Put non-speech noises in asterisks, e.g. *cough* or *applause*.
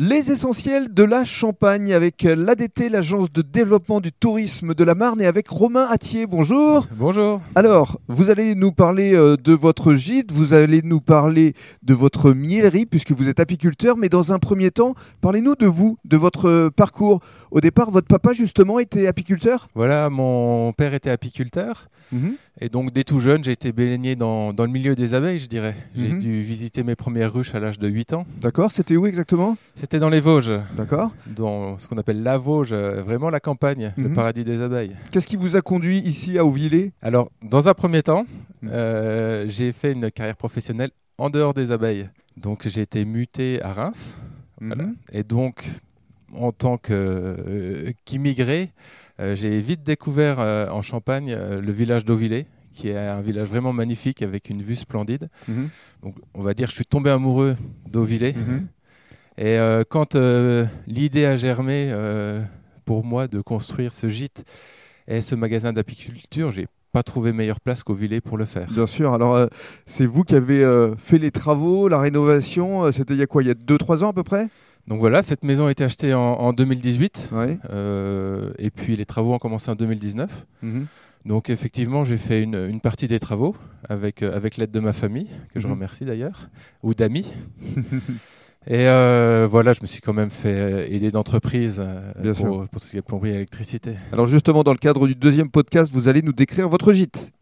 Les essentiels de la Champagne avec l'ADT, l'agence de développement du tourisme de la Marne, et avec Romain Attier. Bonjour. Bonjour. Alors, vous allez nous parler euh, de votre gîte, vous allez nous parler de votre miellerie, puisque vous êtes apiculteur, mais dans un premier temps, parlez-nous de vous, de votre parcours. Au départ, votre papa, justement, était apiculteur? Voilà, mon père était apiculteur. Mhm. Et donc, dès tout jeune, j'ai été baigné dans, dans le milieu des abeilles, je dirais. J'ai Mhm. dû visiter mes premières ruches à l'âge de 8 ans. D'accord, c'était où exactement? C'était dans les Vosges, D'accord. dans ce qu'on appelle la Vosges, euh, vraiment la campagne, le Mhm. paradis des abeilles. Qu'est-ce qui vous a conduit ici à Auvillers Alors, dans un premier temps, Mhm. euh, j'ai fait une carrière professionnelle en dehors des abeilles. Donc, j'ai été muté à Reims. Voilà. Mhm. Et donc, en tant euh, qu'immigré, euh, j'ai vite découvert en Champagne le village d'Auvillers, qui est un village vraiment magnifique avec une vue splendide. Donc, on va dire que je suis tombé amoureux d'Auvillers. Mhm. Et euh, quand euh, l'idée a germé euh, pour moi de construire ce gîte et ce magasin d'apiculture, j'ai pas trouvé meilleure place qu'Auvillers pour le faire. Bien sûr. Alors, euh, c'est vous qui avez euh, fait les travaux, la rénovation. euh, C'était il y a quoi Il y a 2-3 ans à peu près? Donc voilà, cette maison a été achetée en, en 2018. Oui. euh, et puis les travaux ont commencé en 2019. Donc effectivement, j'ai fait une, une partie des travaux avec, avec l'aide de ma famille, que je Mhm. remercie d'ailleurs, ou d'amis. *laughs* et euh, voilà, je me suis quand même fait euh, aider d'entreprise euh, pour, pour tout ce qui est plomberie et électricité. Alors justement, dans le cadre du deuxième podcast, vous allez nous décrire votre gîte.